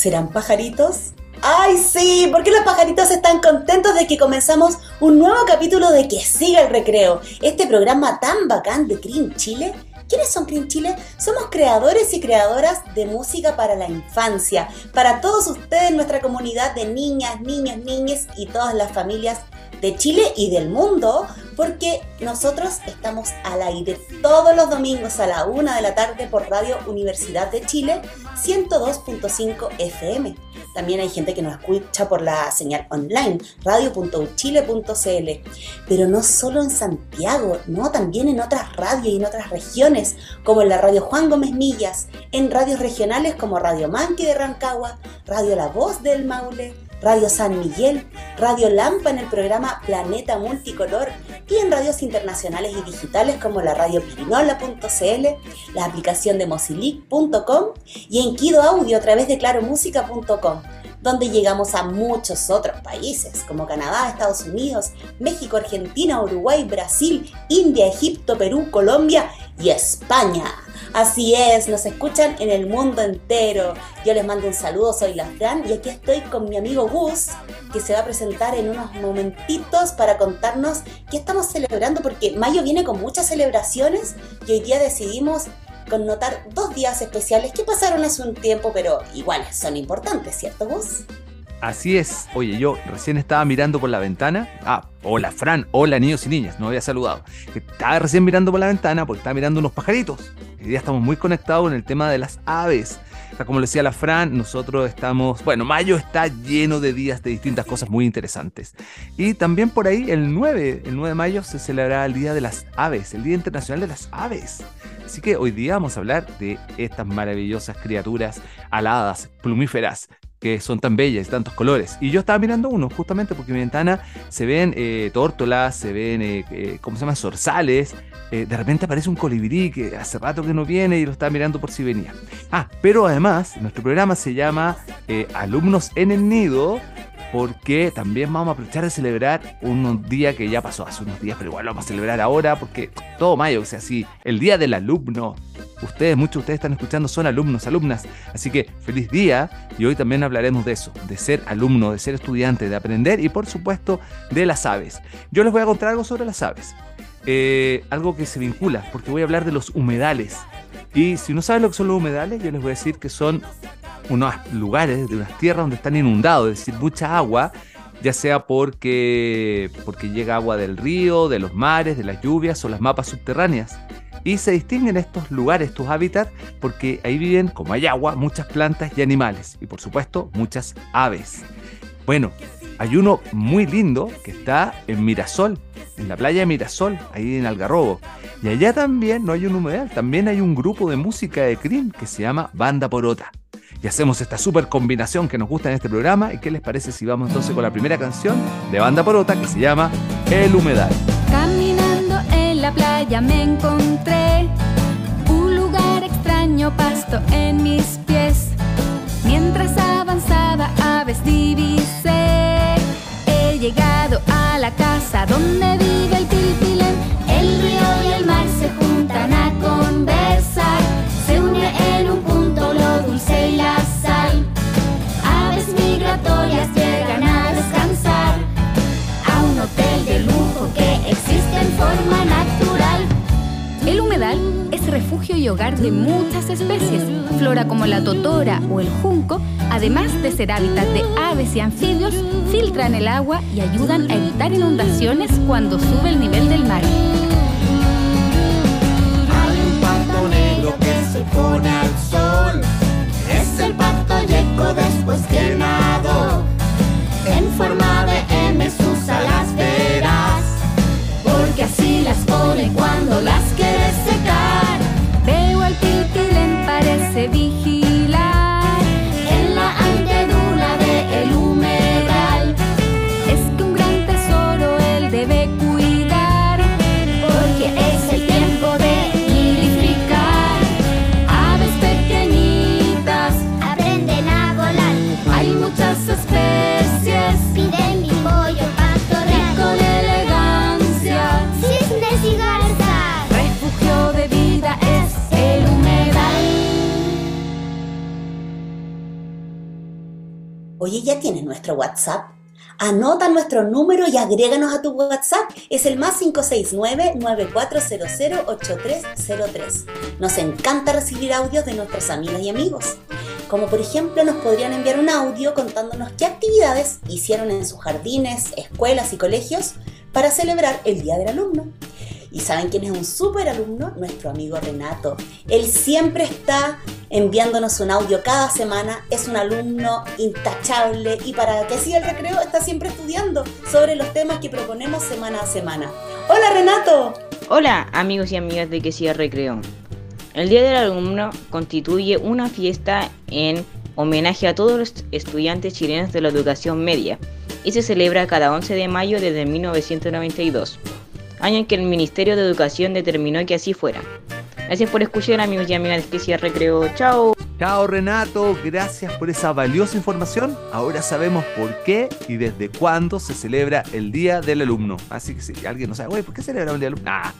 ¿Serán pajaritos? ¡Ay, sí! ¿Por qué los pajaritos están contentos de que comenzamos un nuevo capítulo de Que siga el recreo? Este programa tan bacán de Green Chile. ¿Quiénes son Green Chile? Somos creadores y creadoras de música para la infancia, para todos ustedes, nuestra comunidad de niñas, niños, niñas y todas las familias de Chile y del mundo, porque nosotros estamos al aire todos los domingos a la una de la tarde por Radio Universidad de Chile 102.5 FM. También hay gente que nos escucha por la señal online, radio.uchile.cl. Pero no solo en Santiago, no, también en otras radios y en otras regiones, como en la radio Juan Gómez Millas, en radios regionales como Radio Manqui de Rancagua, Radio La Voz del Maule, Radio San Miguel, Radio Lampa en el programa Planeta Multicolor y en radios internacionales y digitales como la radio pirinola.cl, la aplicación de mozilic.com y en Kido Audio a través de claromúsica.com donde llegamos a muchos otros países como Canadá, Estados Unidos, México, Argentina, Uruguay, Brasil, India, Egipto, Perú, Colombia y España. Así es, nos escuchan en el mundo entero. Yo les mando un saludo, soy la Fran y aquí estoy con mi amigo Gus, que se va a presentar en unos momentitos para contarnos qué estamos celebrando, porque mayo viene con muchas celebraciones y hoy día decidimos connotar dos días especiales que pasaron hace un tiempo, pero igual son importantes, ¿cierto Gus? Así es. Oye, yo recién estaba mirando por la ventana. Ah, hola Fran, hola niños y niñas, no había saludado. Estaba recién mirando por la ventana porque estaba mirando unos pajaritos. Hoy día estamos muy conectados en el tema de las aves. como le decía la Fran, nosotros estamos, bueno, mayo está lleno de días de distintas cosas muy interesantes. Y también por ahí el 9, el 9 de mayo se celebrará el Día de las Aves, el Día Internacional de las Aves. Así que hoy día vamos a hablar de estas maravillosas criaturas aladas, plumíferas, que son tan bellas, y tantos colores. Y yo estaba mirando uno, justamente porque en mi ventana se ven eh, tórtolas, se ven, eh, eh, ¿cómo se llama? Zorzales. De repente aparece un colibrí que hace rato que no viene y lo estaba mirando por si venía. Ah, pero además, nuestro programa se llama Alumnos en el Nido porque también vamos a aprovechar de celebrar un día que ya pasó hace unos días, pero igual lo vamos a celebrar ahora porque todo mayo, o sea, así, el día del alumno. Ustedes, muchos de ustedes están escuchando, son alumnos, alumnas, así que feliz día y hoy también hablaremos de eso, de ser alumno, de ser estudiante, de aprender y por supuesto de las aves. Yo les voy a contar algo sobre las aves, eh, algo que se vincula, porque voy a hablar de los humedales. Y si no saben lo que son los humedales, yo les voy a decir que son unos lugares, de unas tierras donde están inundados, es decir, mucha agua, ya sea porque, porque llega agua del río, de los mares, de las lluvias o las mapas subterráneas. Y se distinguen estos lugares, estos hábitats, porque ahí viven, como hay agua, muchas plantas y animales. Y por supuesto, muchas aves. Bueno, hay uno muy lindo que está en Mirasol, en la playa de Mirasol, ahí en Algarrobo. Y allá también no hay un humedal, también hay un grupo de música de Crim que se llama Banda Porota y hacemos esta super combinación que nos gusta en este programa. ¿Y qué les parece si vamos entonces con la primera canción de Banda Porota que se llama El Humedal? Caminando en la playa me encontré un lugar extraño, pasto en mis pies. Mientras avanzaba, aves divisé. Llegado a la casa donde vive el pilpilén. Y hogar de muchas especies, flora como la totora o el junco, además de ser hábitat de aves y anfibios, filtran el agua y ayudan a evitar inundaciones cuando sube el nivel del mar. Hay un pato negro que se pone al sol el pato yeco después que. En forma de M Oye, ¿ya tienes nuestro WhatsApp? Anota nuestro número y agréganos a tu WhatsApp. Es el más 569-9400-8303. Nos encanta recibir audios de nuestros amigos y amigos. Como por ejemplo nos podrían enviar un audio contándonos qué actividades hicieron en sus jardines, escuelas y colegios para celebrar el Día del Alumno. ¿Y saben quién es un súper alumno? Nuestro amigo Renato. Él siempre está enviándonos un audio cada semana. Es un alumno intachable y para que siga el recreo está siempre estudiando sobre los temas que proponemos semana a semana. ¡Hola Renato! Hola amigos y amigas de que siga recreo. El Día del Alumno constituye una fiesta en homenaje a todos los estudiantes chilenos de la educación media y se celebra cada 11 de mayo desde 1992 año en que el Ministerio de Educación determinó que así fuera. Gracias por escuchar amigos y amigas que se recreo. Chao. Chao Renato, gracias por esa valiosa información. Ahora sabemos por qué y desde cuándo se celebra el Día del Alumno. Así que si alguien no sabe, ¿por qué celebra el Día del Alumno? Ah,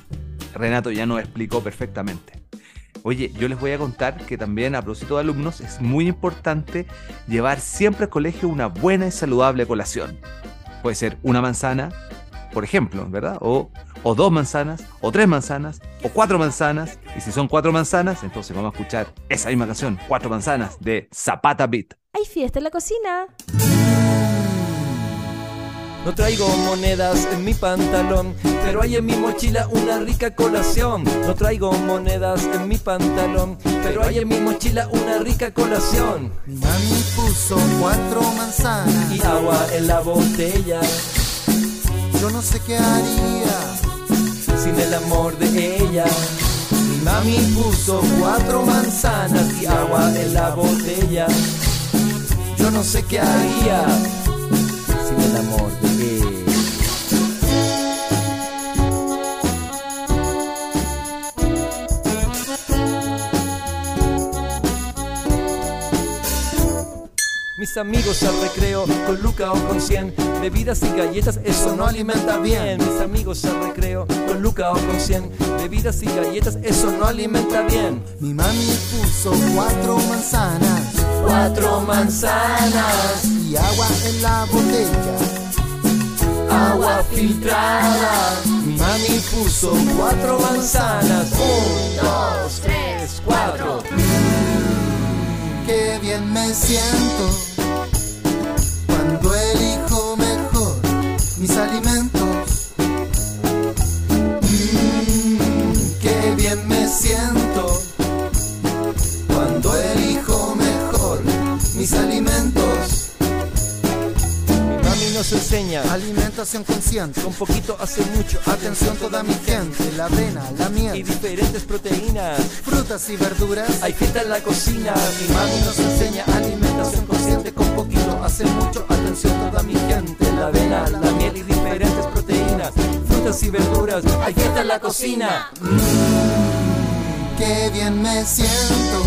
Renato ya nos explicó perfectamente. Oye, yo les voy a contar que también a propósito de alumnos es muy importante llevar siempre al colegio una buena y saludable colación. Puede ser una manzana, por ejemplo, ¿verdad? O, o dos manzanas, o tres manzanas, o cuatro manzanas. Y si son cuatro manzanas, entonces vamos a escuchar esa misma canción, Cuatro manzanas, de Zapata Beat. Hay fiesta en la cocina. No traigo monedas en mi pantalón, pero hay en mi mochila una rica colación. No traigo monedas en mi pantalón, pero hay en mi mochila una rica colación. Mi mami puso cuatro manzanas y agua en la botella. Yo no sé qué haría sin el amor de ella. Mi mami puso cuatro manzanas y agua en la botella. Yo no sé qué haría sin el amor de ella. Mis amigos al recreo con Luca o con 100 Bebidas y galletas, eso no alimenta bien. Mis amigos al recreo con Luca o con 100 Bebidas y galletas, eso no alimenta bien. Mi mami puso cuatro manzanas. Cuatro manzanas. Y agua en la botella. Agua filtrada. Mi mami puso cuatro manzanas. Un, dos, tres, cuatro. Qué bien me siento mis alimentos. Nos enseña Alimentación consciente, con poquito hace mucho. atención toda mi gente, la avena, la Y miel, diferentes proteínas. frutas y verduras. Hay fiesta en la cocina. Mi mami nos enseña alimentación consciente con poquito. Hace mucho atención toda mi gente. La avena, la miel y diferentes proteínas. Frutas y verduras. Hay fiesta en la cocina. Qué bien me siento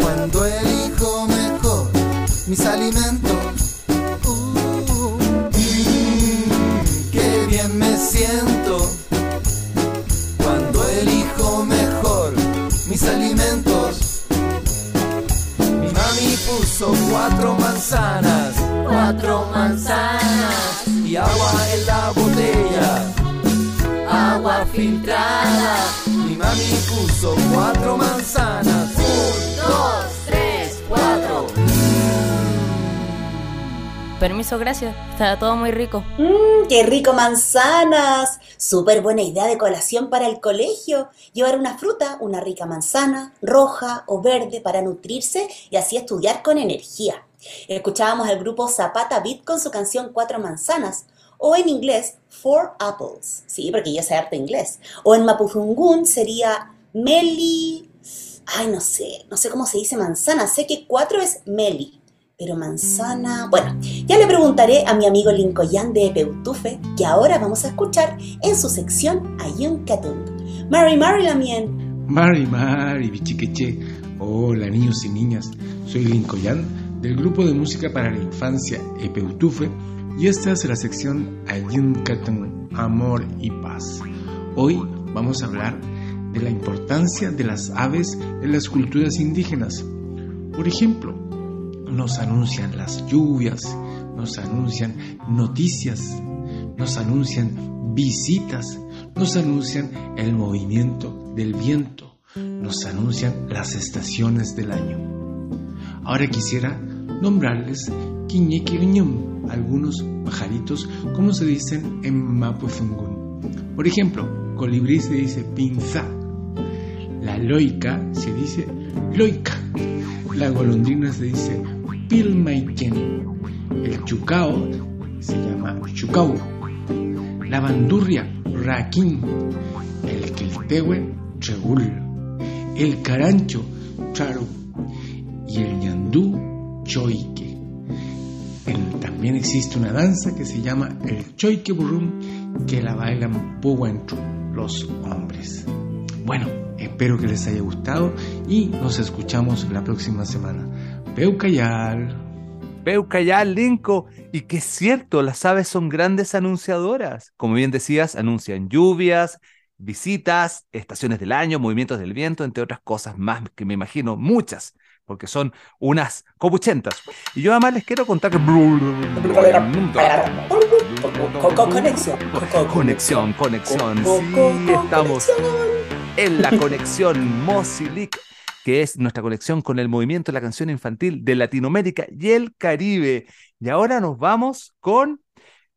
cuando elijo mejor mis alimentos. Cuatro manzanas, cuatro manzanas y agua en la botella, agua filtrada. Mi mami puso cuatro manzanas, un, dos, tres, cuatro. Permiso, gracias. Está todo muy rico. ¡Mmm, qué rico manzanas! Súper buena idea de colación para el colegio. Llevar una fruta, una rica manzana, roja o verde para nutrirse y así estudiar con energía. Escuchábamos al grupo Zapata Beat con su canción Cuatro Manzanas, o en inglés Four Apples, sí, porque yo sé harto inglés. O en Mapudungun sería Meli... Ay, no sé, no sé cómo se dice manzana, sé que cuatro es Meli. Pero manzana... Bueno, ya le preguntaré a mi amigo Lincoln de Peutufe, que ahora vamos a escuchar en su sección Ayun Katung. Mary Mary Lamien. Mari Mari, bichiqueche. Hola niños y niñas, soy Lincoln del grupo de música para la infancia Epeutufe y esta es la sección Ayun Katun, Amor y Paz. Hoy vamos a hablar de la importancia de las aves en las culturas indígenas. Por ejemplo, nos anuncian las lluvias, nos anuncian noticias, nos anuncian visitas, nos anuncian el movimiento del viento, nos anuncian las estaciones del año. Ahora quisiera nombrarles Quiñequiñum, algunos pajaritos, como se dicen en Mapuzungún. Por ejemplo, colibrí se dice pinza, la loica se dice loica, la golondrina se dice pilmaiken, el chucao se llama chucau, la bandurria raquín, el quiltehue chegul, el carancho charo y el ñandú choique. también existe una danza que se llama el choique burrum que la bailan puguanchu, los hombres. Bueno, espero que les haya gustado y nos escuchamos la próxima semana. Peucayal. Peucayal, Linco. Y que es cierto, las aves son grandes anunciadoras. Como bien decías, anuncian lluvias, visitas, estaciones del año, movimientos del viento, entre otras cosas más que me imagino, muchas, porque son unas copuchentas. Y yo además les quiero contar que... Conexión. Conexión, conexión. Sí, estamos en la conexión Mosilic, que es nuestra conexión con el movimiento de la canción infantil de Latinoamérica y el Caribe. Y ahora nos vamos con,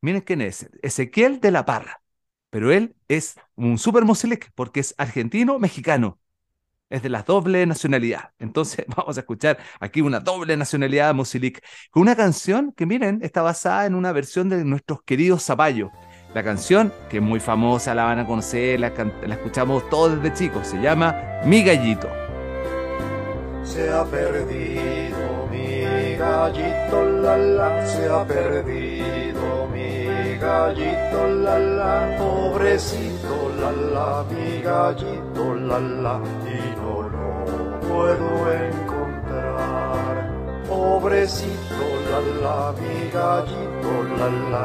miren quién es, Ezequiel de la Parra. Pero él es un super Mosilic porque es argentino-mexicano. Es de la doble nacionalidad. Entonces vamos a escuchar aquí una doble nacionalidad Mosilic con una canción que, miren, está basada en una versión de nuestros queridos Zapallo. La canción, que es muy famosa, la van a conocer, la, escuchamos todos desde chicos, se llama Mi Gallito. Se ha perdido mi gallito, la la, se ha perdido mi gallito, la la, pobrecito, la la, mi gallito, la la, y no lo puedo encontrar. Pobrecito, la la, mi gallito, la la,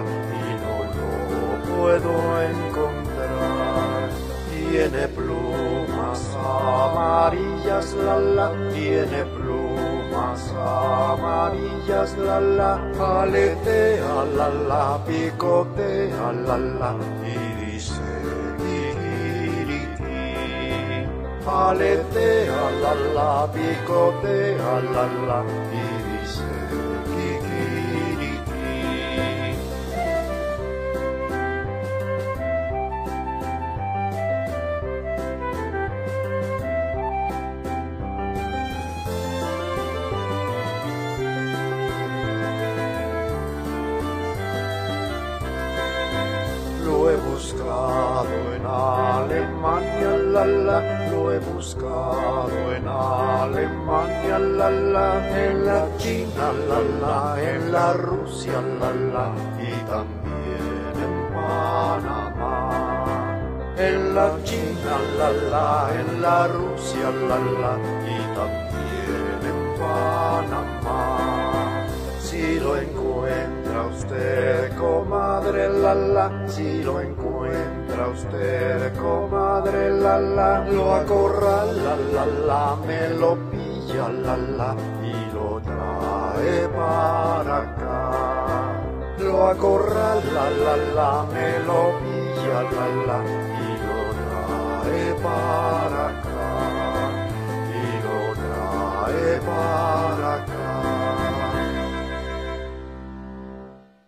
puedo encontrar. Tiene plumas amarillas, la la, tiene plumas amarillas, la la, aletea, la la, picotea, la la, y dice, aletea, la la, picotea, la la, lo en la China, la la, en la Rusia, la la, y también en Panamá. En la China, la la, en la Rusia, la la, y también en Panamá. Si lo encuentra usted, comadre, la la, si lo encuentra usted, comadre, la la, lo acorrala, la la, me lo pilla, la la, para acá. Lo acorrala, la la, me lo pilla, la la, y lo trae para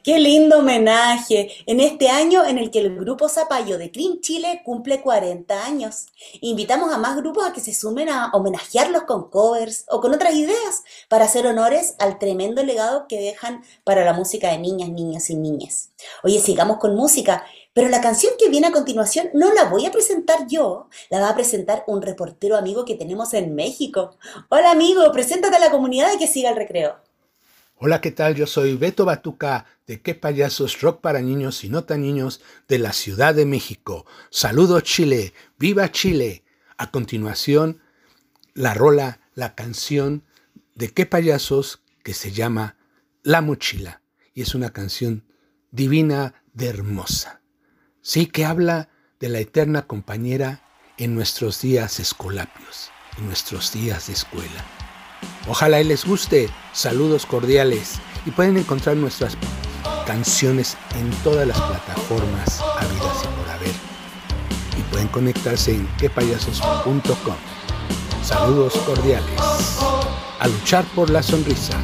Qué lindo homenaje en este año en el que el grupo Zapallo de Clean Chile cumple 40 años. Invitamos a más grupos a que se sumen a homenajearlos con covers o con otras ideas para hacer honores al tremendo legado que dejan para la música de niñas, niños y niñas. Oye, sigamos con música, pero la canción que viene a continuación no la voy a presentar yo, la va a presentar un reportero amigo que tenemos en México. Hola amigo, preséntate a la comunidad y que siga el recreo. Hola, ¿qué tal? Yo soy Beto Batuca de Qué Payasos Rock para Niños y No Tan Niños de la Ciudad de México. Saludos Chile, viva Chile. A continuación, la rola, la canción de Qué Payasos que se llama La Mochila y es una canción divina de hermosa. Sí que habla de la eterna compañera en nuestros días escolapios, en nuestros días de escuela. Ojalá y les guste Saludos cordiales y pueden encontrar nuestras canciones en todas las plataformas habidas y por haber. Y pueden conectarse en quepayasos.com. Saludos cordiales. A luchar por la sonrisa.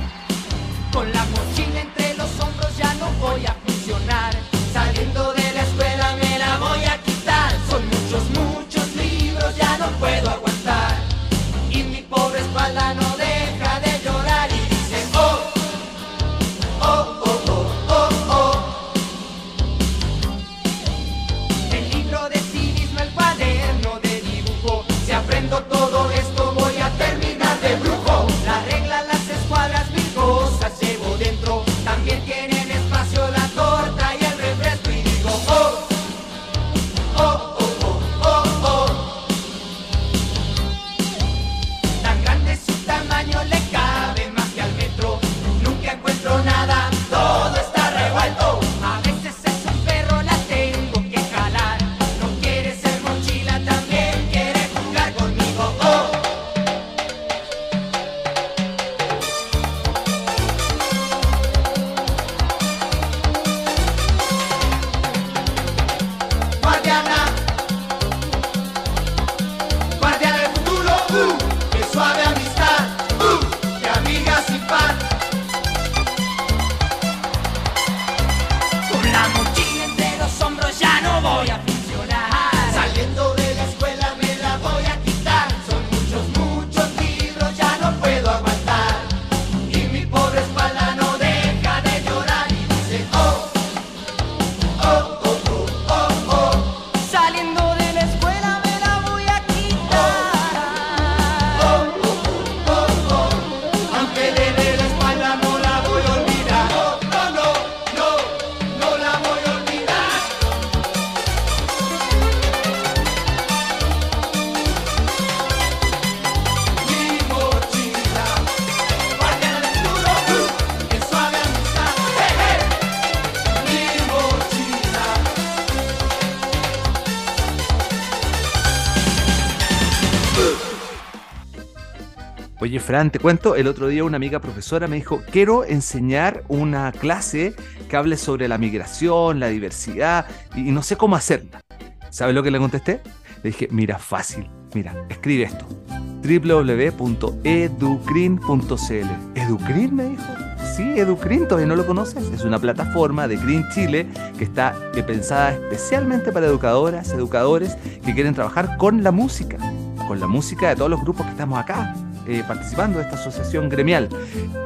Oye, Fran, te cuento, el otro día una amiga profesora me dijo, quiero enseñar una clase que hable sobre la migración, la diversidad, y no sé cómo hacerla. ¿Sabes lo que le contesté? Le dije, mira, fácil, mira, escribe esto, www.educrin.cl. ¿Educrin me dijo? Sí, Educrin, ¿todavía no lo conoces? Es una plataforma de Green Chile que está pensada especialmente para educadoras, educadores que quieren trabajar con la música, con la música de todos los grupos que estamos acá eh, participando de esta asociación gremial.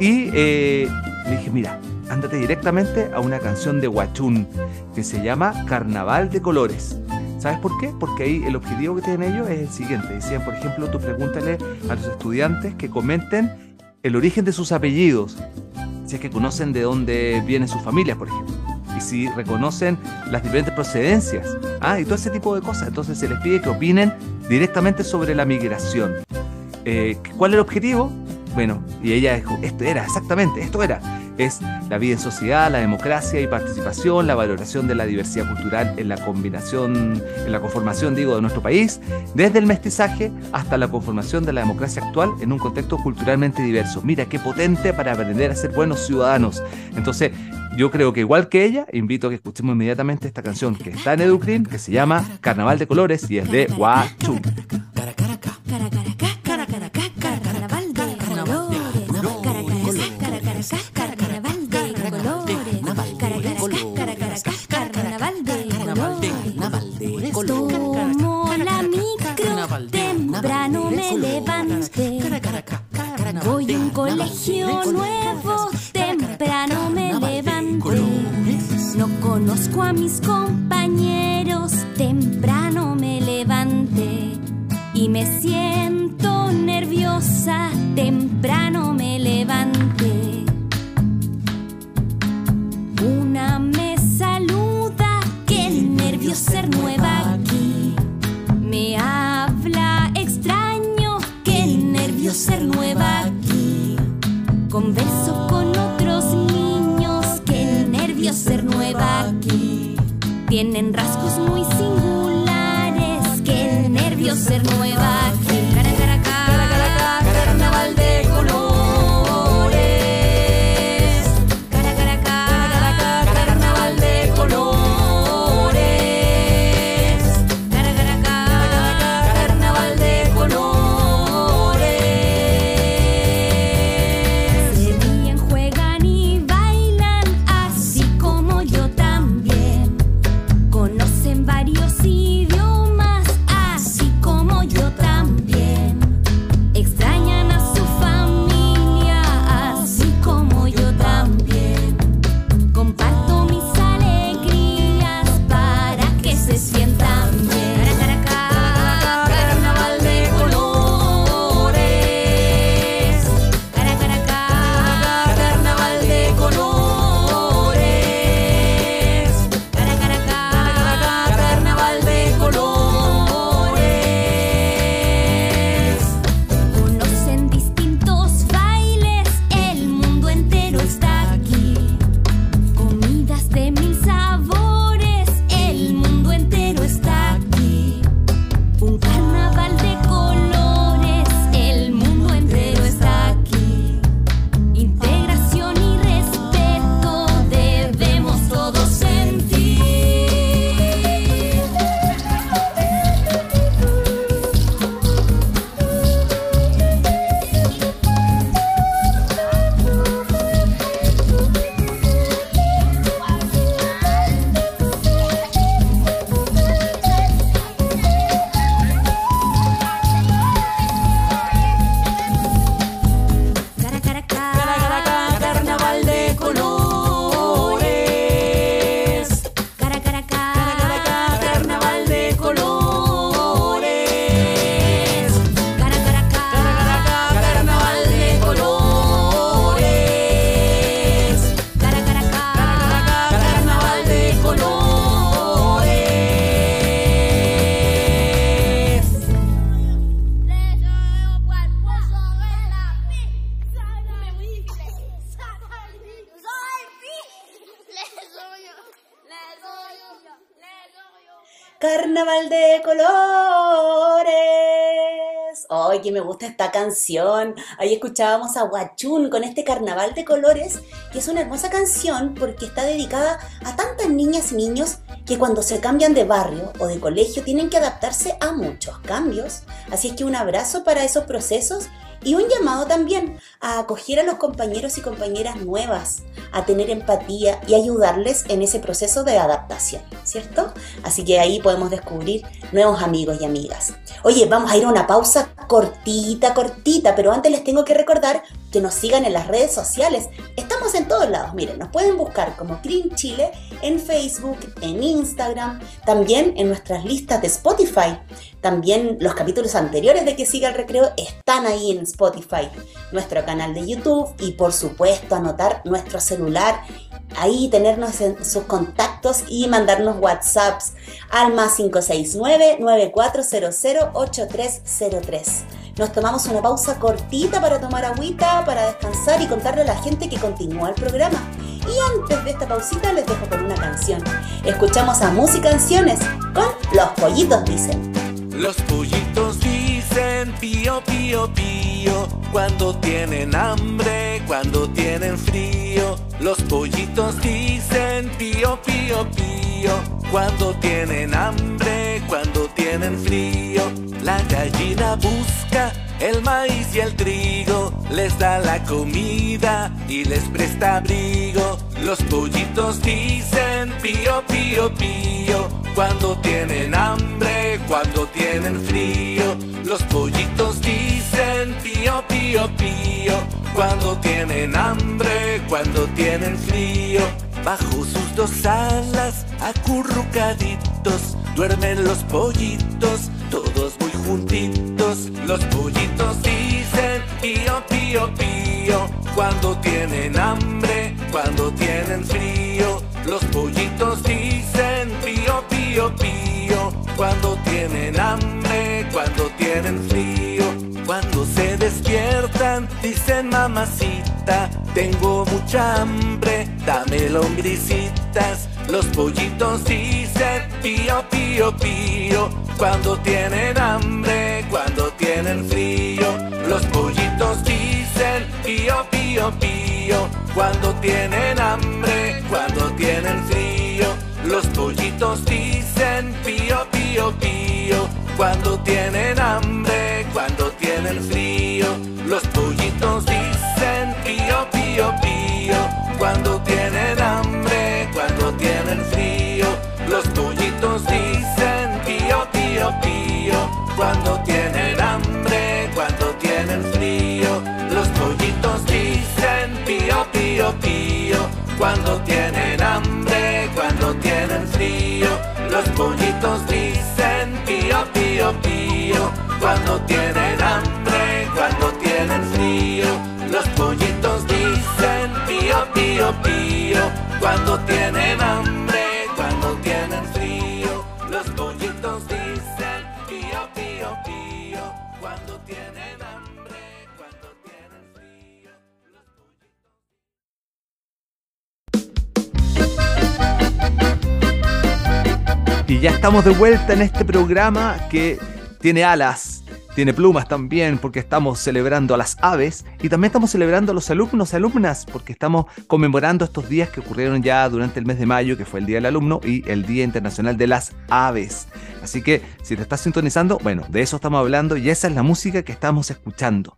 Y eh, le dije, mira, ándate directamente a una canción de Huachún que se llama Carnaval de Colores. ¿Sabes por qué? Porque ahí el objetivo que tienen ellos es el siguiente. Decían, por ejemplo, tú pregúntale a los estudiantes que comenten el origen de sus apellidos, si es que conocen de dónde vienen sus familias, por ejemplo, y si reconocen las diferentes procedencias, ah, y todo ese tipo de cosas. Entonces se les pide que opinen directamente sobre la migración. Eh, ¿Cuál es el objetivo? Bueno, y ella dijo, esto era, exactamente, esto era. Es la vida en sociedad, la democracia y participación, la valoración de la diversidad cultural en la combinación, en la conformación, digo, de nuestro país, desde el mestizaje hasta la conformación de la democracia actual en un contexto culturalmente diverso. Mira, qué potente para aprender a ser buenos ciudadanos. Entonces, yo creo que igual que ella, invito a que escuchemos inmediatamente esta canción que está en Educrin, que se llama Carnaval de Colores y es de Huachún. Colegio nuevo, temprano me levanté. No conozco a mis compañeros, esta canción! Ahí escuchábamos a Guachún con este Carnaval de colores, que es una hermosa canción porque está dedicada a tantas niñas y niños que cuando se cambian de barrio o de colegio tienen que adaptarse a muchos cambios. Así es que un abrazo para esos procesos y un llamado también a acoger a los compañeros y compañeras nuevas, a tener empatía y ayudarles en ese proceso de adaptación, ¿cierto? Así que ahí podemos descubrir nuevos amigos y amigas. Oye, vamos a ir a una pausa cortita, cortita, pero antes les tengo que recordar que nos sigan en las redes sociales. Estamos en todos lados, miren, nos pueden buscar como Green Chile en Facebook, en Instagram, también en nuestras listas de Spotify. También los capítulos anteriores de Que Siga el Recreo están ahí en Spotify, nuestro canal de YouTube y por supuesto anotar nuestro celular, ahí tenernos en sus contactos y mandarnos WhatsApps al más 569-9400-8303. Nos tomamos una pausa cortita para tomar agüita, para descansar y contarle a la gente que continúa el programa. Y antes de esta pausita les dejo con una canción. Escuchamos a Música Canciones con Los Pollitos Dicen. Los pollitos dicen pío, pío, pío, cuando tienen hambre, cuando tienen frío. Los pollitos dicen pío, pío, pío, cuando tienen hambre, cuando tienen frío. La gallina busca el maíz y el trigo, les da la comida y les presta abrigo. Los pollitos dicen pío, pío, pío, cuando tienen hambre, cuando tienen frío. Los pollitos dicen pío, pío, pío, cuando tienen hambre, cuando tienen frío. Bajo sus dos alas, acurrucaditos, duermen los pollitos, todos muy juntitos. Los pollitos dicen pío, pío, pío, cuando tienen hambre, cuando tienen frío. Los pollitos dicen pío, pío, pío, cuando tienen hambre, cuando tienen frío. Cuando se despiertan, dicen mamacita, tengo mucha hambre, dame lombricitas. Los pollitos dicen pío, pío, pío, cuando tienen hambre, cuando tienen frío. Los pollitos dicen pío, pío, pío, cuando tienen hambre, cuando tienen frío. Los pollitos dicen pío, pío, pío, cuando tienen hambre, cuando Los pollitos dicen pío, pío, pío, cuando tienen hambre, cuando tienen frío. Los pollitos dicen pío, pío, pío, cuando tienen hambre, cuando tienen frío. Los pollitos dicen pío, pío, pío, cuando tienen hambre, cuando tienen frío. Los pollitos dicen pío, pío, pío, cuando tienen hambre, pío, cuando tienen hambre, cuando tienen frío. Los pollitos dicen pío, pío, pío, cuando tienen hambre, cuando tienen frío. Y ya estamos de vuelta en este programa que tiene alas, tiene plumas también, porque estamos celebrando a las aves y también estamos celebrando a los alumnos y alumnas, porque estamos conmemorando estos días que ocurrieron ya durante el mes de mayo, que fue el Día del Alumno y el Día Internacional de las Aves. Así que si te estás sintonizando, bueno, de eso estamos hablando y esa es la música que estamos escuchando.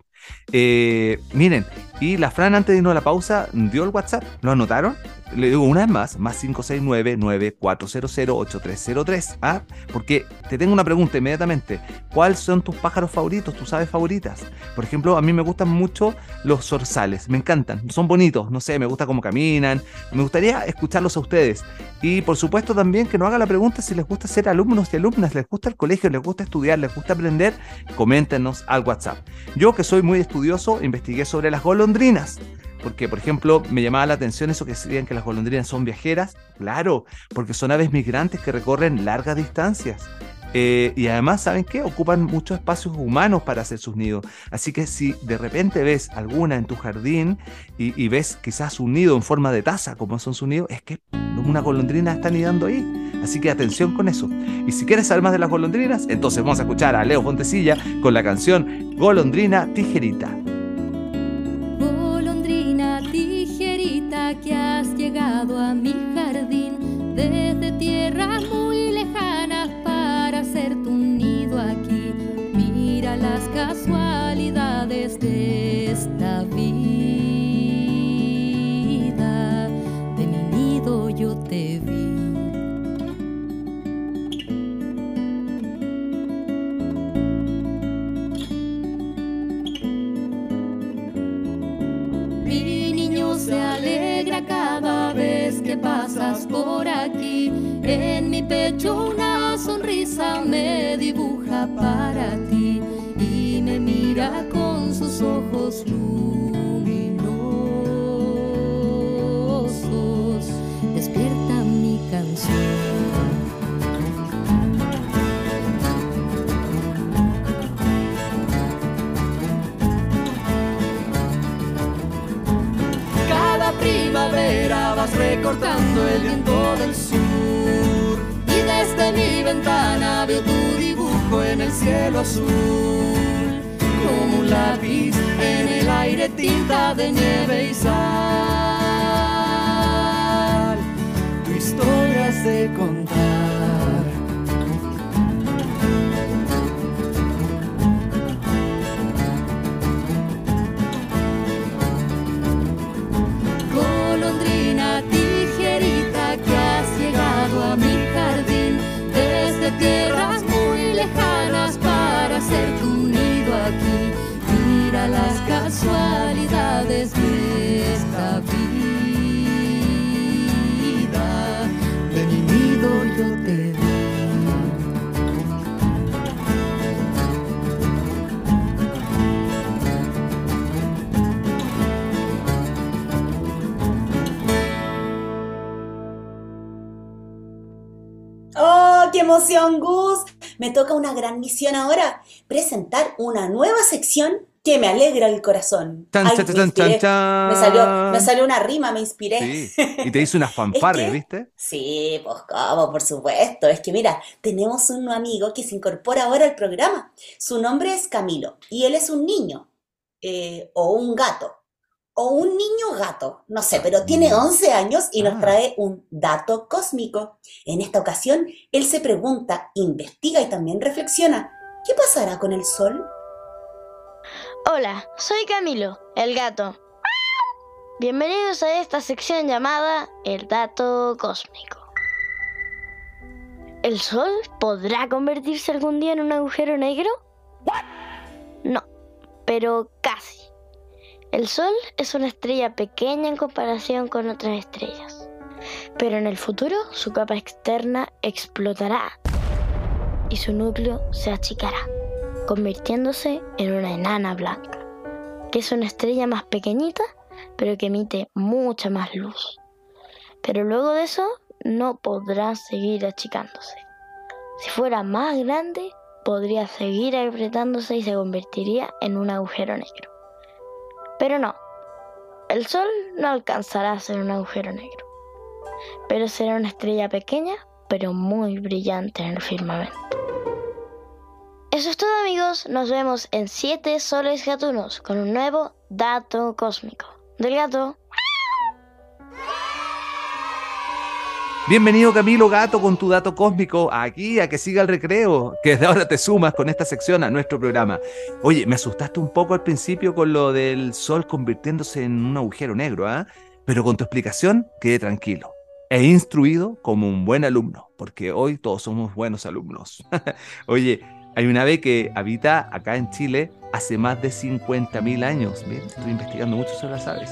Eh, miren, y la Fran antes de irnos a la pausa dio el WhatsApp, ¿lo anotaron? Le digo una vez más, más 569-9400-8303. ¿ah? Porque te tengo una pregunta inmediatamente. ¿Cuáles son tus pájaros favoritos, tus aves favoritas? Por ejemplo, a mí me gustan mucho los zorzales, me encantan, son bonitos, no sé, me gusta cómo caminan, me gustaría escucharlos a ustedes. Y por supuesto también que nos haga la pregunta si les gusta ser alumnos y alumnas, les gusta el colegio, les gusta estudiar, les gusta aprender, coméntenos al WhatsApp. Yo que soy muy estudioso, investigué sobre las golondrinas. Porque, por ejemplo, me llamaba la atención eso que decían que las golondrinas son viajeras. Claro, porque son aves migrantes que recorren largas distancias. Eh, y además, ¿saben qué? Ocupan muchos espacios humanos para hacer sus nidos. Así que si de repente ves alguna en tu jardín y, ves quizás un nido en forma de taza, como son sus nidos, es que una golondrina está nidando ahí. Así que atención con eso. Y si quieres saber más de las golondrinas, entonces vamos a escuchar a Leo Fontecilla con la canción Golondrina Tijerita. Que has llegado a mi jardín desde tierra muy lejana para hacer tu nido aquí. Mira las casualidades de esta vida. De mi nido yo te vi. Se cada vez que pasas por aquí. En mi pecho una sonrisa me dibuja para ti y me mira con sus ojos luminosos. El viento del sur y desde mi ventana veo tu dibujo en el cielo azul como un lápiz en el aire tinta de nieve y sal. Tu historia has de contar. Las casualidades de esta vida. De yo te. ¡Oh, qué emoción, Gus! Me toca una gran misión ahora, presentar una nueva sección que me alegra el corazón. Tan, Ay, chan, me salió, chan. me salió una rima, me inspiré. Sí, y te hizo unas fanfarrias, que- ¿viste? Sí, pues cómo, por supuesto. Es que mira, tenemos un amigo que se incorpora ahora al programa. Su nombre es Camilo y él es un niño, eh, o un gato, o un niño gato, no sé, pero tiene 11 años y nos Ah. trae un dato cósmico. En esta ocasión, él se pregunta, investiga y también reflexiona, ¿qué pasará con el Sol? Hola, soy Camilo, el gato. Bienvenidos a esta sección llamada El Dato Cósmico. ¿El Sol podrá convertirse algún día en un agujero negro? No, pero casi. El Sol es una estrella pequeña en comparación con otras estrellas. Pero en el futuro su capa externa explotará y su núcleo se achicará, convirtiéndose en una enana blanca, que es una estrella más pequeñita, pero que emite mucha más luz. Pero luego de eso no podrá seguir achicándose. Si fuera más grande, podría seguir apretándose y se convertiría en un agujero negro. Pero no, el Sol no alcanzará a ser un agujero negro, pero será una estrella pequeña, pero muy brillante en el firmamento. Eso es todo amigos, nos vemos en 7 soles gatunos con un nuevo dato cósmico. Del gato. Bienvenido Camilo Gato con tu dato cósmico aquí a que siga el recreo, que desde ahora te sumas con esta sección a nuestro programa. Oye, me asustaste un poco al principio con lo del sol convirtiéndose en un agujero negro, ¿ah? Pero con tu explicación quedé tranquilo. He instruido como un buen alumno, porque hoy todos somos buenos alumnos. Oye, hay un ave que habita acá en Chile hace más de 50.000 años. Bien, estoy investigando mucho sobre las aves.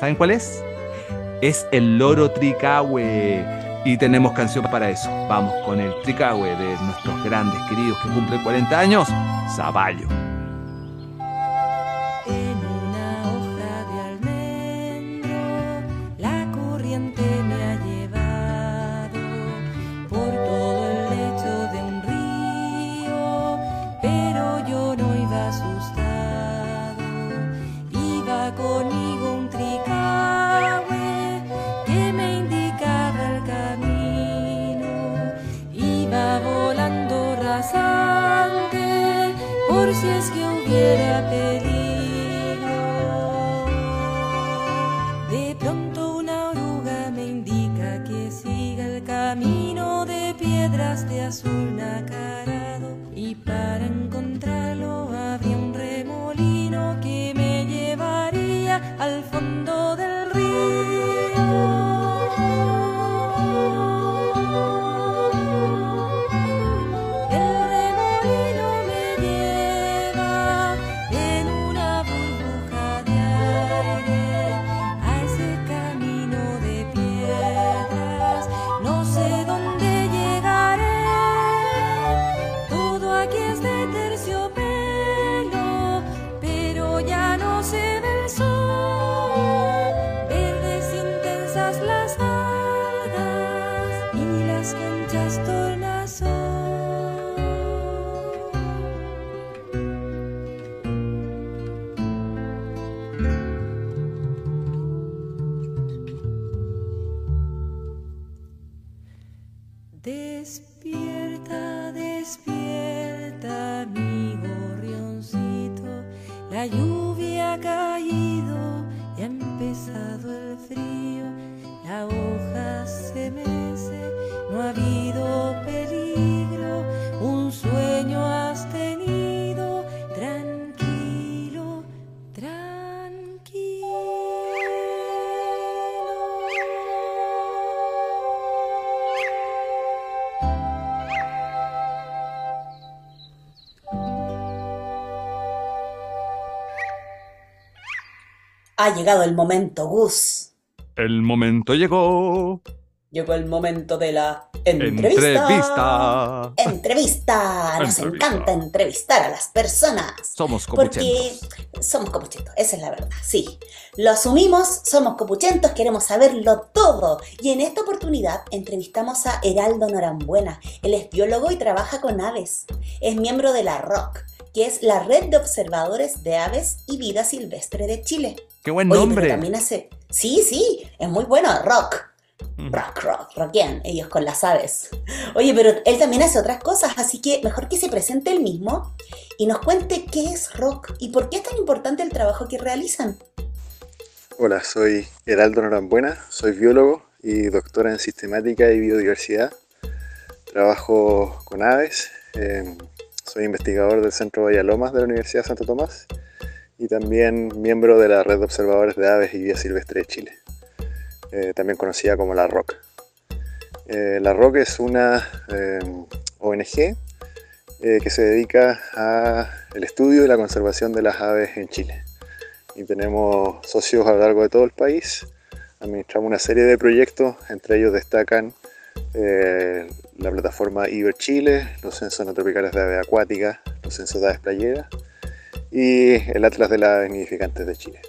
¿Saben cuál es? Es el loro tricahue. Y tenemos canción para eso. Vamos con el tricahue de nuestros grandes queridos que cumplen 40 años, Zaballo. La lluvia ha caído y ha empezado el frío. La hoja se mece, no ha habido peligro. Ha llegado el momento, Gus. El momento llegó. Llegó el momento de la entrevista. Entrevista. Entrevista. Nos Entrevista. encanta entrevistar a las personas. Somos Porque copuchentos. somos copuchentos, esa es la verdad, sí. Lo asumimos, somos copuchentos, queremos saberlo todo. Y en esta oportunidad entrevistamos a Heraldo Norambuena. Él es biólogo y trabaja con aves. Es miembro de la ROC, que es la Red de Observadores de Aves y Vida Silvestre de Chile. Qué buen Oye, nombre. también hace... Sí, sí, es muy bueno, rock. Rock, rock, rockean ellos con las aves. Oye, pero él también hace otras cosas, así que mejor que se presente él mismo y nos cuente qué es rock y por qué es tan importante el trabajo que realizan. Hola, soy Heraldo Norambuena, soy biólogo y doctora en sistemática y biodiversidad. Trabajo con aves, eh, soy investigador del Centro Vallalomas de la Universidad de Santo Tomás y también miembro de la Red de Observadores de Aves y Vida Silvestre de Chile, eh, también conocida como la ROC. Eh, la ROC es una eh, ONG que se dedica al estudio y la conservación de las aves en Chile y tenemos socios a lo largo de todo el país. Administramos una serie de proyectos, entre ellos destacan la plataforma Iber Chile, los censos no tropicales de aves acuáticas, los censos de aves playeras y el Atlas de las aves nidificantes de Chile.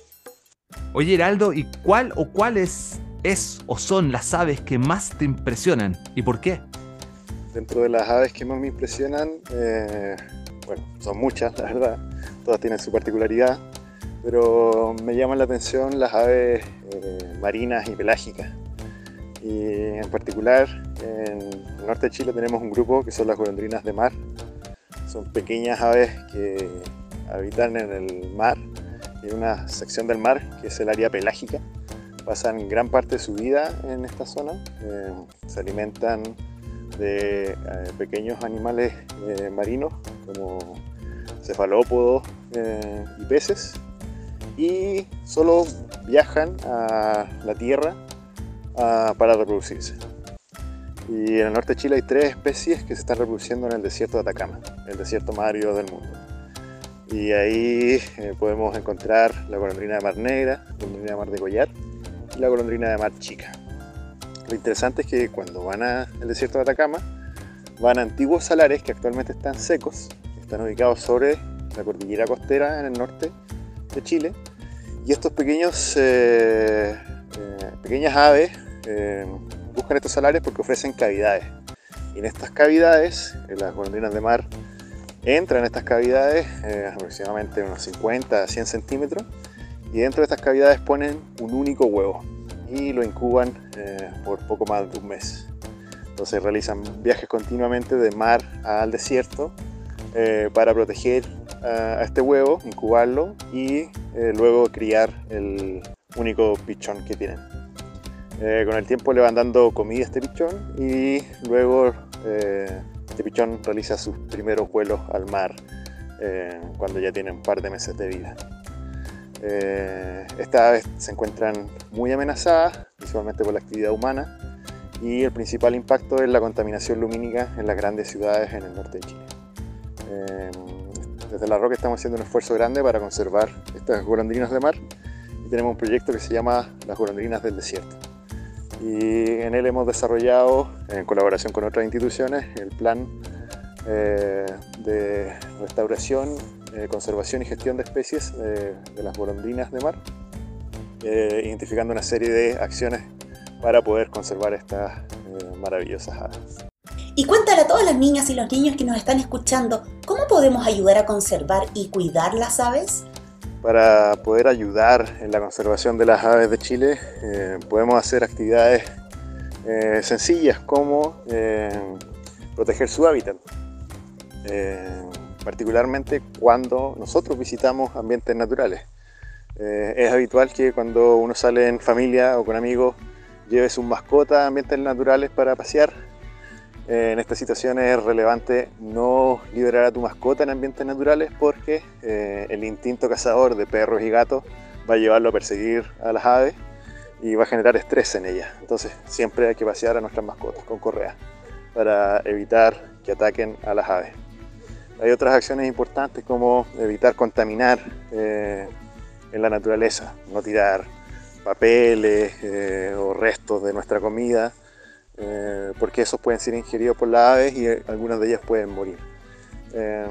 Oye, Heraldo, ¿y cuál o cuáles es o son las aves que más te impresionan y por qué? Dentro de las aves que más me impresionan, eh, bueno, son muchas, la verdad, todas tienen su particularidad, pero me llaman la atención las aves eh, marinas y pelágicas. Y en particular, en el norte de Chile tenemos un grupo que son las golondrinas de mar. Son pequeñas aves que habitan en el mar, en una sección del mar que es el área pelágica. Pasan gran parte de su vida en esta zona, eh, se alimentan de eh, pequeños animales eh, marinos como cefalópodos y peces y solo viajan a la tierra ah, para reproducirse. Y en el norte de Chile hay tres especies que se están reproduciendo en el desierto de Atacama, el desierto más árido del mundo. Y ahí eh, podemos encontrar la golondrina de mar negra, la golondrina de mar de collar y la golondrina de mar chica. Lo interesante es que cuando van al desierto de Atacama, van a antiguos salares que actualmente están secos, están ubicados sobre la cordillera costera en el norte de Chile, y estos pequeños, eh, eh, pequeñas aves eh, buscan estos salares porque ofrecen cavidades. Y en estas cavidades, las golondrinas de mar entran en estas cavidades eh, aproximadamente unos 50 a 100 centímetros, y dentro de estas cavidades ponen un único huevo y lo incuban eh, por poco más de un mes. Entonces realizan viajes continuamente de mar al desierto para proteger a, este huevo, incubarlo y luego criar el único pichón que tienen. Eh, con el tiempo le van dando comida a este pichón y luego eh, este pichón realiza sus primeros vuelos al mar eh, cuando ya tiene un par de meses de vida. Estas aves se encuentran muy amenazadas, principalmente por la actividad humana, y el principal impacto es la contaminación lumínica en las grandes ciudades en el norte de Chile. Desde la Roca estamos haciendo un esfuerzo grande para conservar estas golondrinas de mar y tenemos un proyecto que se llama Las golondrinas del desierto. Y en él hemos desarrollado, en colaboración con otras instituciones, el plan eh, de restauración, eh, conservación y gestión de especies de las golondrinas de mar, identificando una serie de acciones para poder conservar estas maravillosas aves. Y cuéntale a todas las niñas y los niños que nos están escuchando, ¿cómo podemos ayudar a conservar y cuidar las aves? Para poder ayudar en la conservación de las aves de Chile, eh, podemos hacer actividades eh, sencillas como eh, proteger su hábitat. particularmente cuando nosotros visitamos ambientes naturales. es habitual que cuando uno sale en familia o con amigos lleve sus mascotas a ambientes naturales para pasear eh, en estas situaciones es relevante no liberar a tu mascota en ambientes naturales porque eh, el instinto cazador de perros y gatos va a llevarlo a perseguir a las aves y va a generar estrés en ellas. Entonces siempre hay que pasear a nuestras mascotas con correa para evitar que ataquen a las aves. Hay otras acciones importantes como evitar contaminar eh, en la naturaleza, no tirar papeles o restos de nuestra comida eh, porque esos pueden ser ingeridos por las aves y eh, algunas de ellas pueden morir. Eh,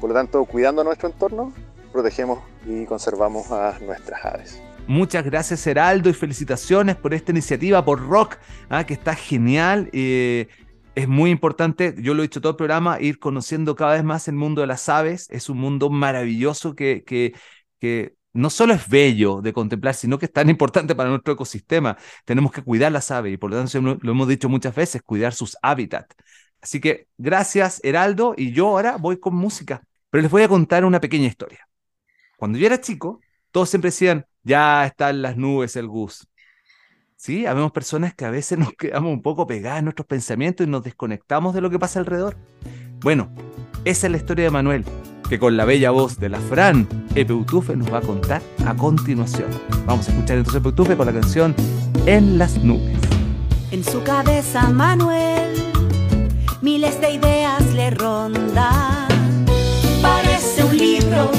por lo tanto, cuidando nuestro entorno, protegemos y conservamos a nuestras aves. Muchas gracias Heraldo y felicitaciones por esta iniciativa, por Rock, ah, que está genial. es muy importante, yo lo he dicho todo el programa, ir conociendo cada vez más el mundo de las aves. Es un mundo maravilloso que, que, que no solo es bello de contemplar, sino que es tan importante para nuestro ecosistema. Tenemos que cuidar las aves y por lo tanto lo hemos dicho muchas veces, cuidar sus hábitats. Así que gracias, Heraldo, y yo ahora voy con música, pero les voy a contar una pequeña historia. Cuando yo era chico, todos siempre decían, ya están las nubes el Gus. Sí, habemos personas que a veces nos quedamos un poco pegadas en nuestros pensamientos y nos desconectamos de lo que pasa alrededor. Bueno, esa es la historia de Manuel, que con la bella voz de la Fran Epeutufe nos va a contar a continuación. Vamos a escuchar entonces Epeutufe con la canción En las nubes. En su cabeza Manuel, miles de ideas le rondan. Parece un libro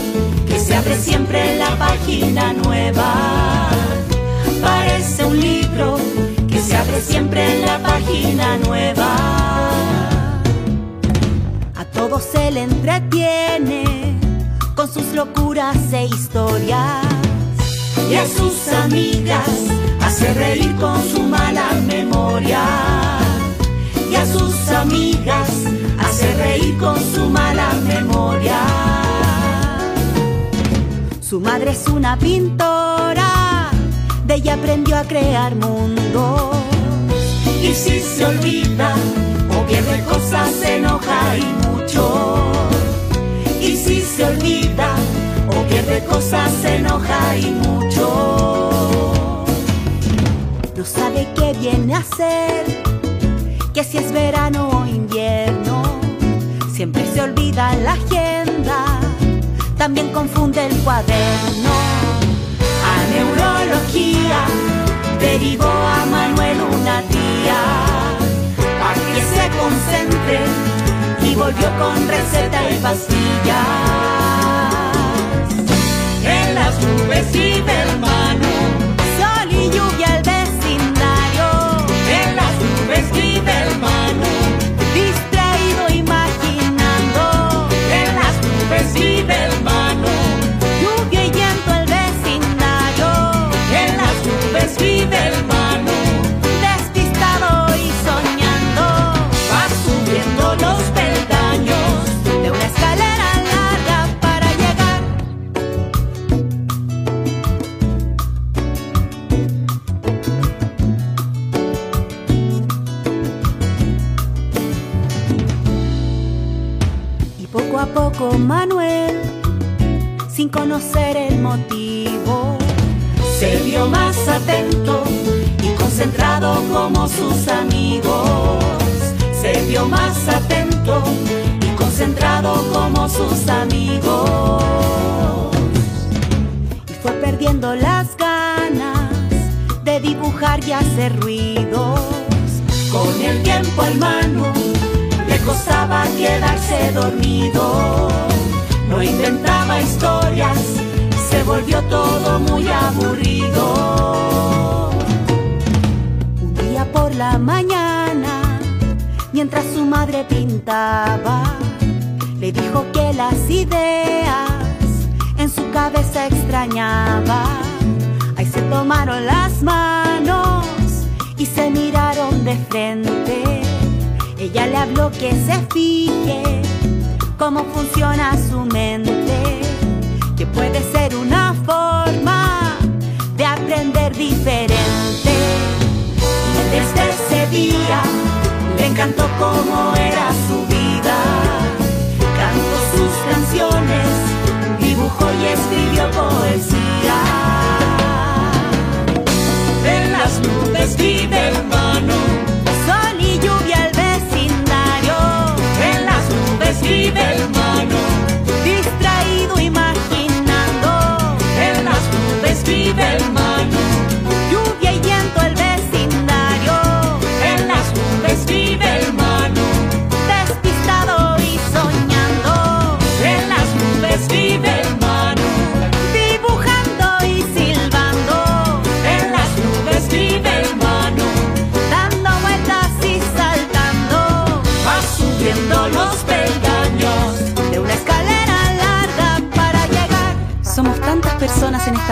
que se abre siempre en la página nueva. Parece un libro que se abre siempre en la página nueva todo se le entretiene con sus locuras e historias. Y a sus amigas hace reír con su mala memoria. Y a sus amigas hace reír con su mala memoria. Su madre es una pintora, de ella aprendió a crear mundos. Y si se olvida o pierde cosas, se enoja y Y si se olvida o pierde cosas, se enoja y mucho. No sabe qué viene a ser, que si es verano o invierno. Siempre se olvida la agenda, también confunde el cuaderno. A neurología derivó a Manuel una tía que se concentre y volvió con receta y pastillas. En las nubes y del sol y lluvia el vecindario. En las nubes y del distraído imaginando. En las nubes y Manuel, sin conocer el motivo, se vio más atento y concentrado como sus amigos. Se vio más atento y concentrado como sus amigos. Y fue perdiendo las ganas de dibujar y hacer ruidos. Con el tiempo al costaba quedarse dormido. No inventaba historias, se volvió todo muy aburrido. Un día por la mañana, mientras su madre pintaba, le dijo que las ideas en su cabeza extrañaba. Ahí se tomaron las manos y se miraron de frente. Ella le habló que se fije cómo funciona su mente, que puede ser una forma de aprender diferente. Desde ese día le encantó cómo era su vida, cantó sus canciones, dibujó y escribió poesía. En las nubes vive el mano,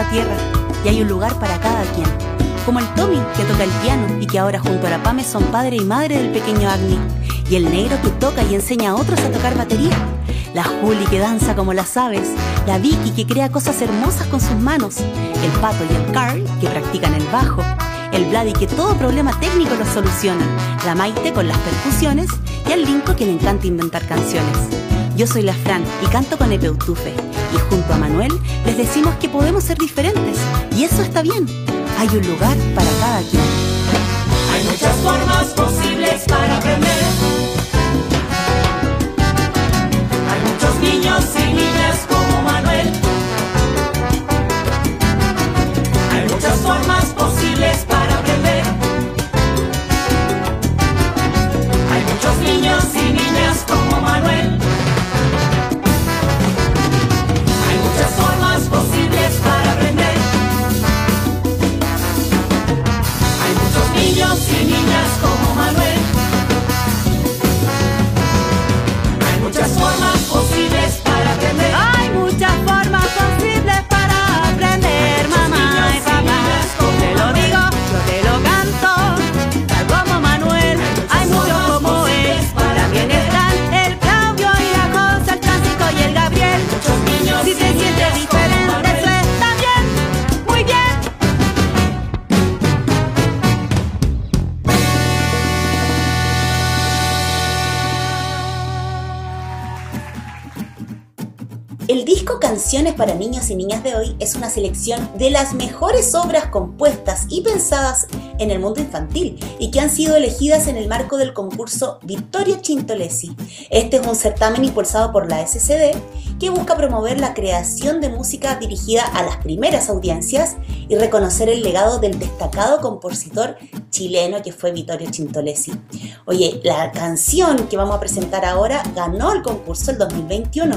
tierra y hay un lugar para cada quien. Como el Tommy que toca el piano y que ahora junto a la Pame son padre y madre del pequeño Agni. Y el negro que toca y enseña a otros a tocar batería. La Juli que danza como las aves. La Vicky que crea cosas hermosas con sus manos. El Pato y el Carl que practican el bajo. El Vladi que todo problema técnico lo soluciona. La Maite con las percusiones. Y el Linko que le encanta inventar canciones. Yo soy la Fran y canto con Epeutufe. Y junto a Manuel les decimos que podemos ser diferentes. Y eso está bien. Hay un lugar para cada quien. Hay muchas formas posibles para aprender. Hay muchos niños y niñas Para Niños y Niñas de hoy es una selección de las mejores obras compuestas y pensadas en el mundo infantil y que han sido elegidas en el marco del concurso Vittorio Cintolesi. Este es un certamen impulsado por la SCD que busca promover la creación de música dirigida a las primeras audiencias y reconocer el legado del destacado compositor chileno que fue Vittorio Cintolesi. Oye, la canción que vamos a presentar ahora ganó el concurso el 2021.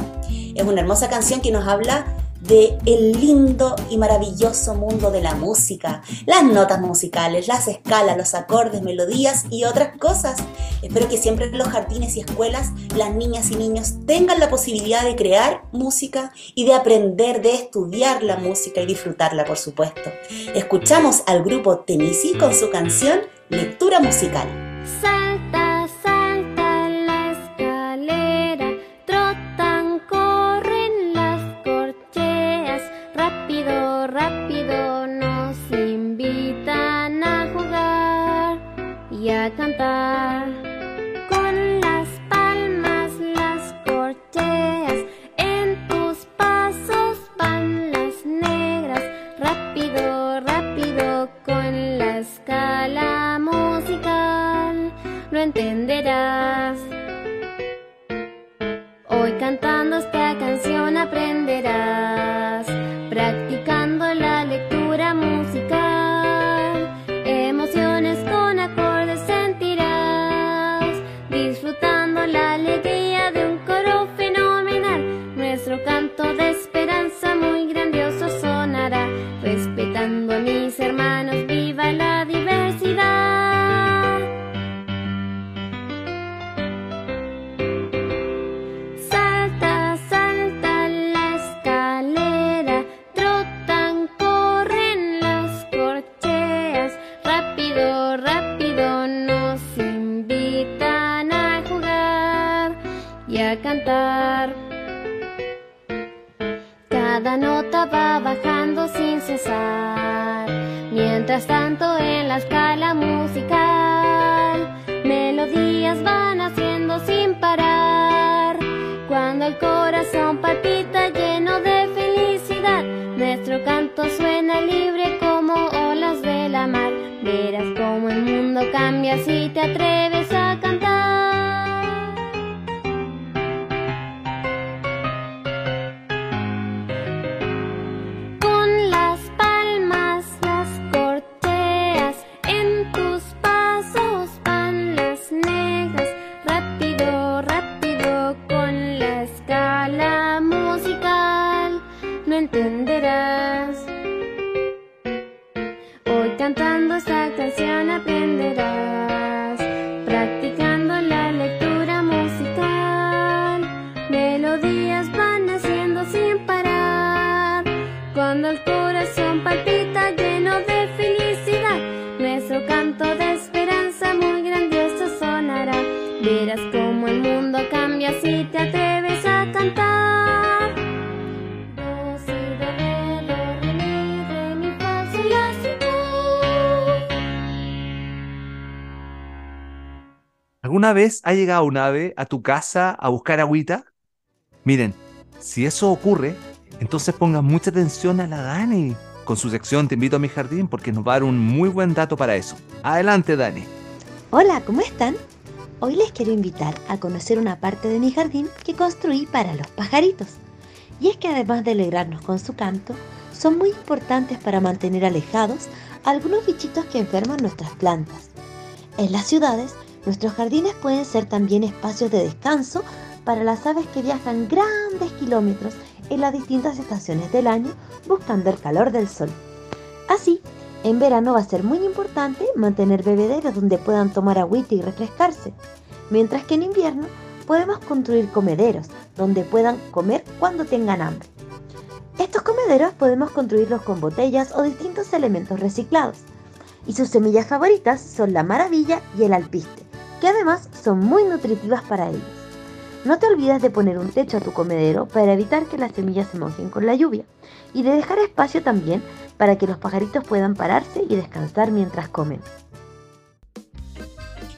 Es una hermosa canción que nos habla de el lindo y maravilloso mundo de la música, las notas musicales, las escalas, los acordes, melodías y otras cosas. Espero que siempre en los jardines y escuelas las niñas y niños tengan la posibilidad de crear música y de aprender, de estudiar la música y disfrutarla, por supuesto. Escuchamos al grupo Tenisi con su canción Lectura Musical. Rápido, rápido nos invitan a jugar y a cantar. Con las palmas las corcheas, en tus pasos van las negras, rápido, rápido con la escala musical, lo entenderás. Vez ha llegado un ave a tu casa a buscar agüita? Miren, si eso ocurre, entonces pongan mucha atención a la Dani con su sección Te invito a mi jardín porque nos va a dar un muy buen dato para eso. Adelante, Dani. Hola, ¿cómo están? Hoy les quiero invitar a conocer una parte de mi jardín que construí para los pajaritos. Y es que además de alegrarnos con su canto, son muy importantes para mantener alejados algunos bichitos que enferman nuestras plantas. En las ciudades, nuestros jardines pueden ser también espacios de descanso para las aves que viajan grandes kilómetros en las distintas estaciones del año buscando el calor del sol. Así, en verano va a ser muy importante mantener bebederos donde puedan tomar agüita y refrescarse, mientras que en invierno podemos construir comederos donde puedan comer cuando tengan hambre. Estos comederos podemos construirlos con botellas o distintos elementos reciclados, y sus semillas favoritas son la maravilla y el alpiste, que además son muy nutritivas para ellos. No te olvides de poner un techo a tu comedero para evitar que las semillas se mojen con la lluvia y de dejar espacio también para que los pajaritos puedan pararse y descansar mientras comen.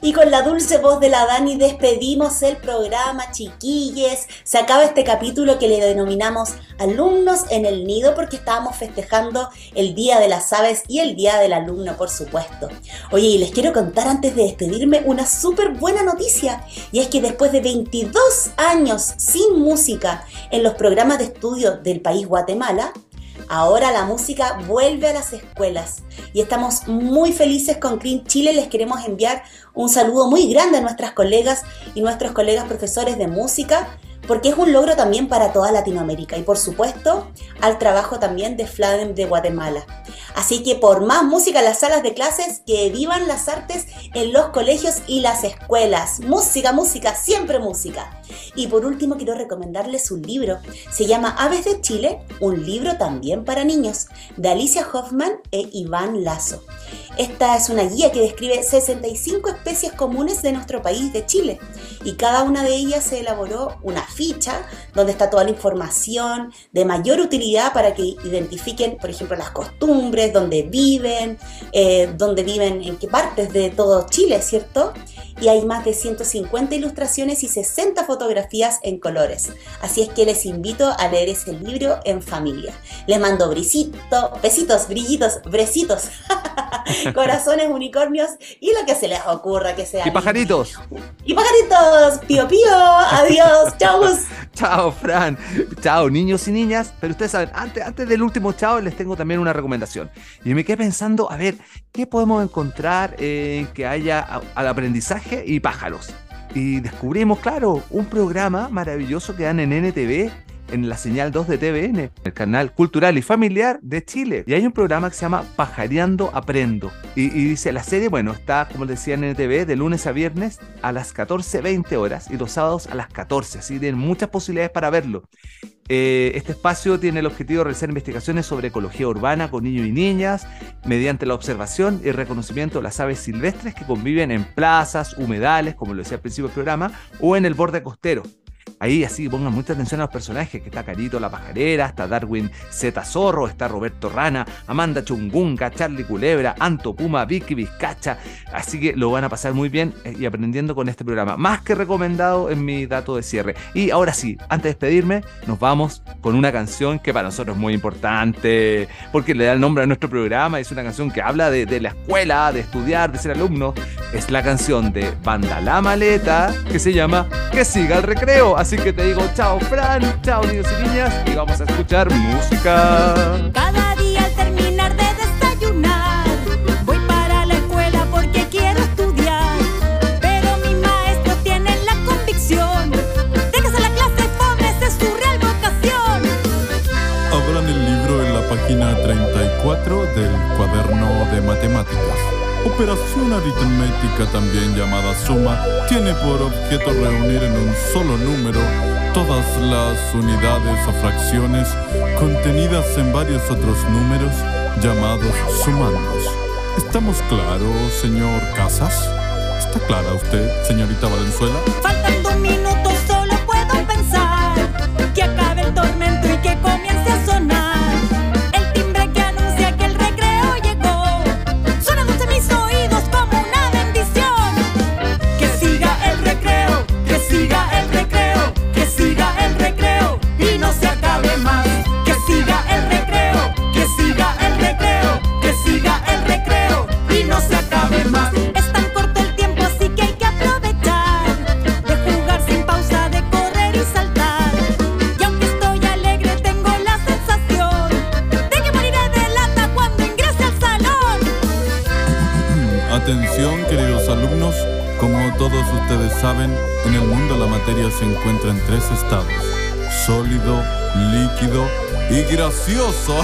Y con la dulce voz de la Dani despedimos el programa, chiquilles. Se acaba este capítulo que le denominamos Alumnos en el Nido porque estábamos festejando el Día de las Aves y el Día del Alumno, por supuesto. Oye, y les quiero contar antes de despedirme una súper buena noticia. Y es que después de 22 años sin música en los programas de estudio del país Guatemala, Ahora la música vuelve a las escuelas y estamos muy felices con Clean Chile. Les queremos enviar un saludo muy grande a nuestras colegas y nuestros colegas profesores de música porque es un logro también para toda Latinoamérica y por supuesto al trabajo también de FLADEM de Guatemala. Así que por más música en las salas de clases, que vivan las artes en los colegios y las escuelas. Música, música, siempre música. Y por último quiero recomendarles un libro. Se llama Aves de Chile, un libro también para niños, de Alicia Hoffman e Iván Lazo. Esta es una guía que describe 65 especies comunes de nuestro país de Chile y cada una de ellas se elaboró una ficha donde está toda la información de mayor utilidad para que identifiquen, por ejemplo, las costumbres, dónde viven, eh, dónde viven, en qué partes de todo Chile, ¿cierto? Y hay más de 150 ilustraciones y 60 fotografías en colores. Así es que les invito a leer ese libro en familia. Les mando brisito, besitos, brillitos, brecitos, corazones, unicornios y lo que se les ocurra que sea. Y pajaritos. Y pajaritos, pío pío, adiós, chau. Chao, Fran. Chao, niños y niñas. Pero ustedes saben, antes, antes del último chao, les tengo también una recomendación. Y me quedé pensando, a ver, ¿qué podemos encontrar eh, que haya al aprendizaje y pájaros? Y descubrimos, claro, un programa maravilloso que dan en NTV, en la señal 2 de TVN, el canal cultural y familiar de Chile. Y hay un programa que se llama Pajareando Aprendo. Y, y dice, la serie, bueno, está, como decía en NTV, de lunes a viernes a las 14.20 horas y los sábados a las 14. Así tienen muchas posibilidades para verlo. Eh, este espacio tiene el objetivo de realizar investigaciones sobre ecología urbana con niños y niñas, mediante la observación y reconocimiento de las aves silvestres que conviven en plazas, humedales, como lo decía al principio del programa, o en el borde costero. Ahí así pongan mucha atención a los personajes, que está Carito la pajarera, está Darwin Z Zorro, está Roberto Rana, Amanda Chungunga, Charlie Culebra, Anto Puma, Vicky Vizcacha. Así que lo van a pasar muy bien eh, y aprendiendo con este programa. Más que recomendado en mi dato de cierre. Y ahora sí, antes de despedirme, nos vamos con una canción que para nosotros es muy importante, porque le da el nombre a nuestro programa. Es una canción que habla de, de la escuela, de estudiar, de ser alumno. Es la canción de Banda La Maleta, que se llama Que siga el recreo. Así que te digo chao Fran, chao niños y niñas y vamos a escuchar música. Cada día al terminar de desayunar, voy para la escuela porque quiero estudiar. Pero mis maestros tienen la convicción de que la clase fome es su real vocación. Abran el libro en la página 34 del cuaderno de matemáticas. Operación aritmética, también llamada suma, tiene por objeto reunir en un solo número todas las unidades o fracciones contenidas en varios otros números llamados sumandos. ¿Estamos claros, señor Casas? ¿Está clara usted, señorita Valenzuela? Queridos alumnos. Como todos ustedes saben, en el mundo la materia se encuentra en tres estados. Sólido, líquido y gracioso.